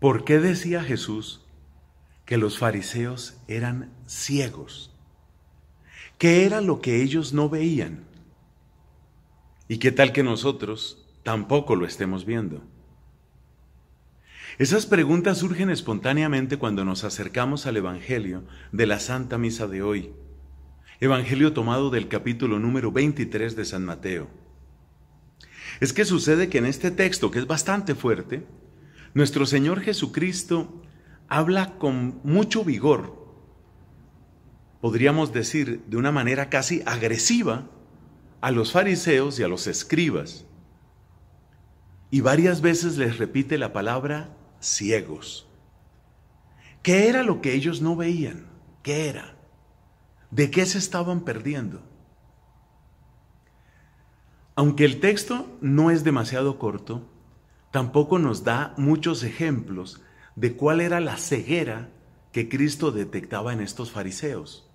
¿Por qué decía Jesús que los fariseos eran ciegos? ¿Qué era lo que ellos no veían? ¿Y qué tal que nosotros tampoco lo estemos viendo? Esas preguntas surgen espontáneamente cuando nos acercamos al Evangelio de la Santa Misa de hoy. Evangelio tomado del capítulo número 23 de San Mateo. Es que sucede que en este texto, que es bastante fuerte, nuestro Señor Jesucristo habla con mucho vigor, podríamos decir de una manera casi agresiva, a los fariseos y a los escribas. Y varias veces les repite la palabra ciegos. ¿Qué era lo que ellos no veían? ¿Qué era? ¿De qué se estaban perdiendo? Aunque el texto no es demasiado corto, tampoco nos da muchos ejemplos de cuál era la ceguera que Cristo detectaba en estos fariseos.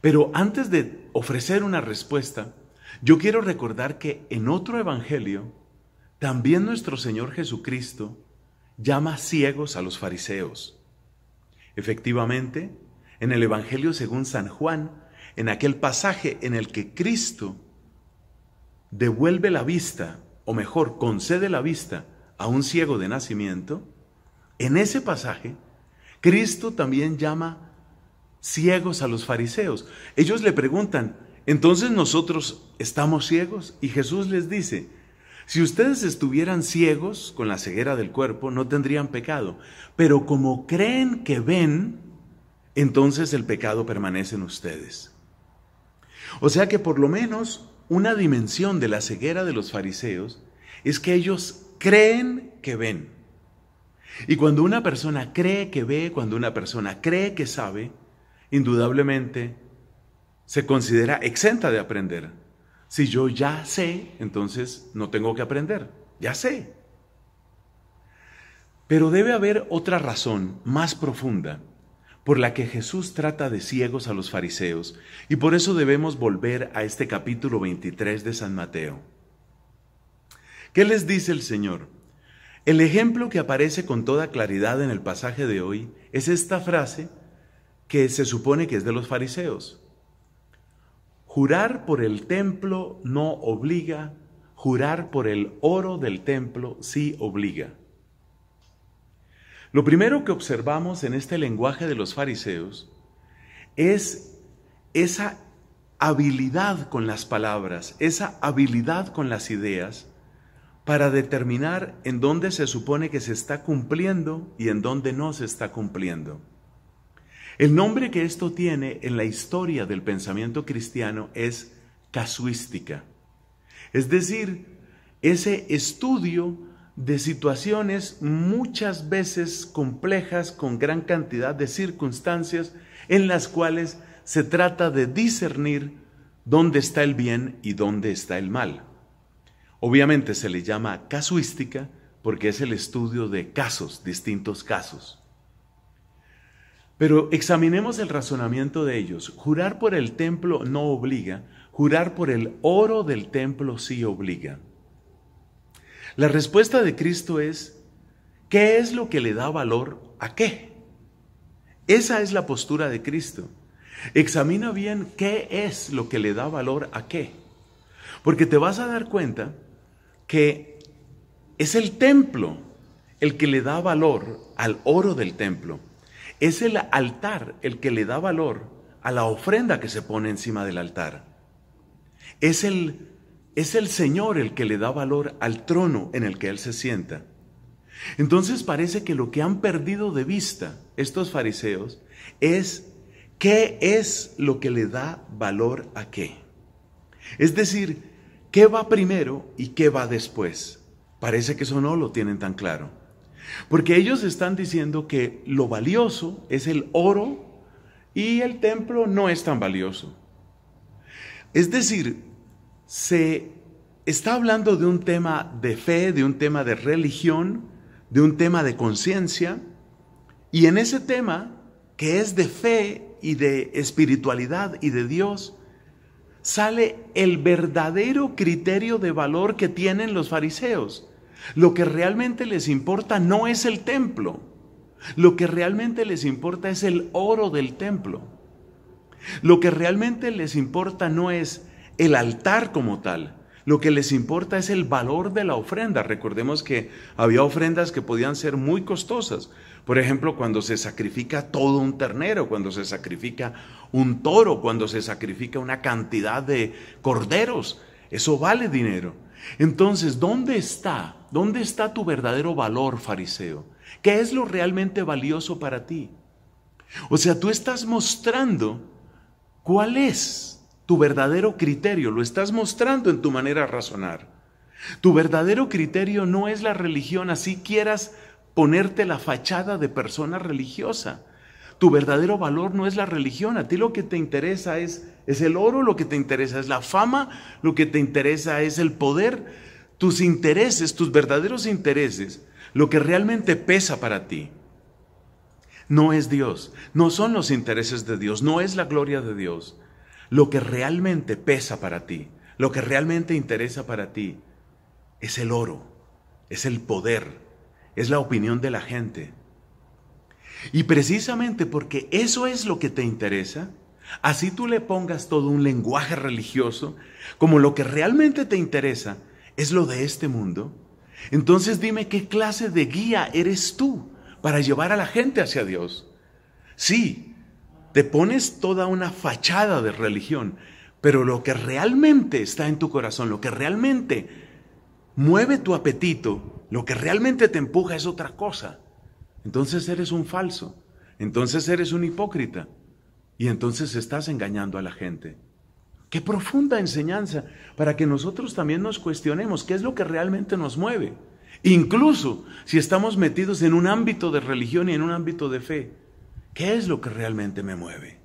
Pero antes de ofrecer una respuesta, yo quiero recordar que en otro evangelio, también nuestro Señor Jesucristo llama ciegos a los fariseos. Efectivamente, en el Evangelio según San Juan, en aquel pasaje en el que Cristo devuelve la vista, o mejor, concede la vista a un ciego de nacimiento, en ese pasaje, Cristo también llama ciegos a los fariseos. Ellos le preguntan, entonces nosotros estamos ciegos? Y Jesús les dice, si ustedes estuvieran ciegos con la ceguera del cuerpo, no tendrían pecado. Pero como creen que ven, entonces el pecado permanece en ustedes. O sea que por lo menos una dimensión de la ceguera de los fariseos es que ellos creen que ven. Y cuando una persona cree que ve, cuando una persona cree que sabe, indudablemente se considera exenta de aprender. Si yo ya sé, entonces no tengo que aprender, ya sé. Pero debe haber otra razón más profunda por la que Jesús trata de ciegos a los fariseos, y por eso debemos volver a este capítulo 23 de San Mateo. ¿Qué les dice el Señor? El ejemplo que aparece con toda claridad en el pasaje de hoy es esta frase que se supone que es de los fariseos. Jurar por el templo no obliga, jurar por el oro del templo sí obliga. Lo primero que observamos en este lenguaje de los fariseos es esa habilidad con las palabras, esa habilidad con las ideas para determinar en dónde se supone que se está cumpliendo y en dónde no se está cumpliendo. El nombre que esto tiene en la historia del pensamiento cristiano es casuística, es decir, ese estudio de situaciones muchas veces complejas con gran cantidad de circunstancias en las cuales se trata de discernir dónde está el bien y dónde está el mal. Obviamente se le llama casuística porque es el estudio de casos, distintos casos. Pero examinemos el razonamiento de ellos. Jurar por el templo no obliga, jurar por el oro del templo sí obliga. La respuesta de Cristo es, ¿qué es lo que le da valor a qué? Esa es la postura de Cristo. Examina bien qué es lo que le da valor a qué. Porque te vas a dar cuenta que es el templo el que le da valor al oro del templo. Es el altar el que le da valor a la ofrenda que se pone encima del altar. Es el es el Señor el que le da valor al trono en el que Él se sienta. Entonces parece que lo que han perdido de vista estos fariseos es qué es lo que le da valor a qué. Es decir, qué va primero y qué va después. Parece que eso no lo tienen tan claro. Porque ellos están diciendo que lo valioso es el oro y el templo no es tan valioso. Es decir, se está hablando de un tema de fe, de un tema de religión, de un tema de conciencia, y en ese tema, que es de fe y de espiritualidad y de Dios, sale el verdadero criterio de valor que tienen los fariseos. Lo que realmente les importa no es el templo. Lo que realmente les importa es el oro del templo. Lo que realmente les importa no es el altar como tal. Lo que les importa es el valor de la ofrenda. Recordemos que había ofrendas que podían ser muy costosas. Por ejemplo, cuando se sacrifica todo un ternero, cuando se sacrifica un toro, cuando se sacrifica una cantidad de corderos. Eso vale dinero. Entonces, ¿dónde está? ¿Dónde está tu verdadero valor, fariseo? ¿Qué es lo realmente valioso para ti? O sea, tú estás mostrando cuál es tu verdadero criterio, lo estás mostrando en tu manera de razonar. Tu verdadero criterio no es la religión, así quieras ponerte la fachada de persona religiosa. Tu verdadero valor no es la religión, a ti lo que te interesa es, es el oro, lo que te interesa es la fama, lo que te interesa es el poder, tus intereses, tus verdaderos intereses, lo que realmente pesa para ti. No es Dios, no son los intereses de Dios, no es la gloria de Dios. Lo que realmente pesa para ti, lo que realmente interesa para ti, es el oro, es el poder, es la opinión de la gente. Y precisamente porque eso es lo que te interesa, así tú le pongas todo un lenguaje religioso, como lo que realmente te interesa es lo de este mundo, entonces dime qué clase de guía eres tú para llevar a la gente hacia Dios. Sí, te pones toda una fachada de religión, pero lo que realmente está en tu corazón, lo que realmente mueve tu apetito, lo que realmente te empuja es otra cosa. Entonces eres un falso, entonces eres un hipócrita y entonces estás engañando a la gente. Qué profunda enseñanza para que nosotros también nos cuestionemos qué es lo que realmente nos mueve. Incluso si estamos metidos en un ámbito de religión y en un ámbito de fe, ¿qué es lo que realmente me mueve?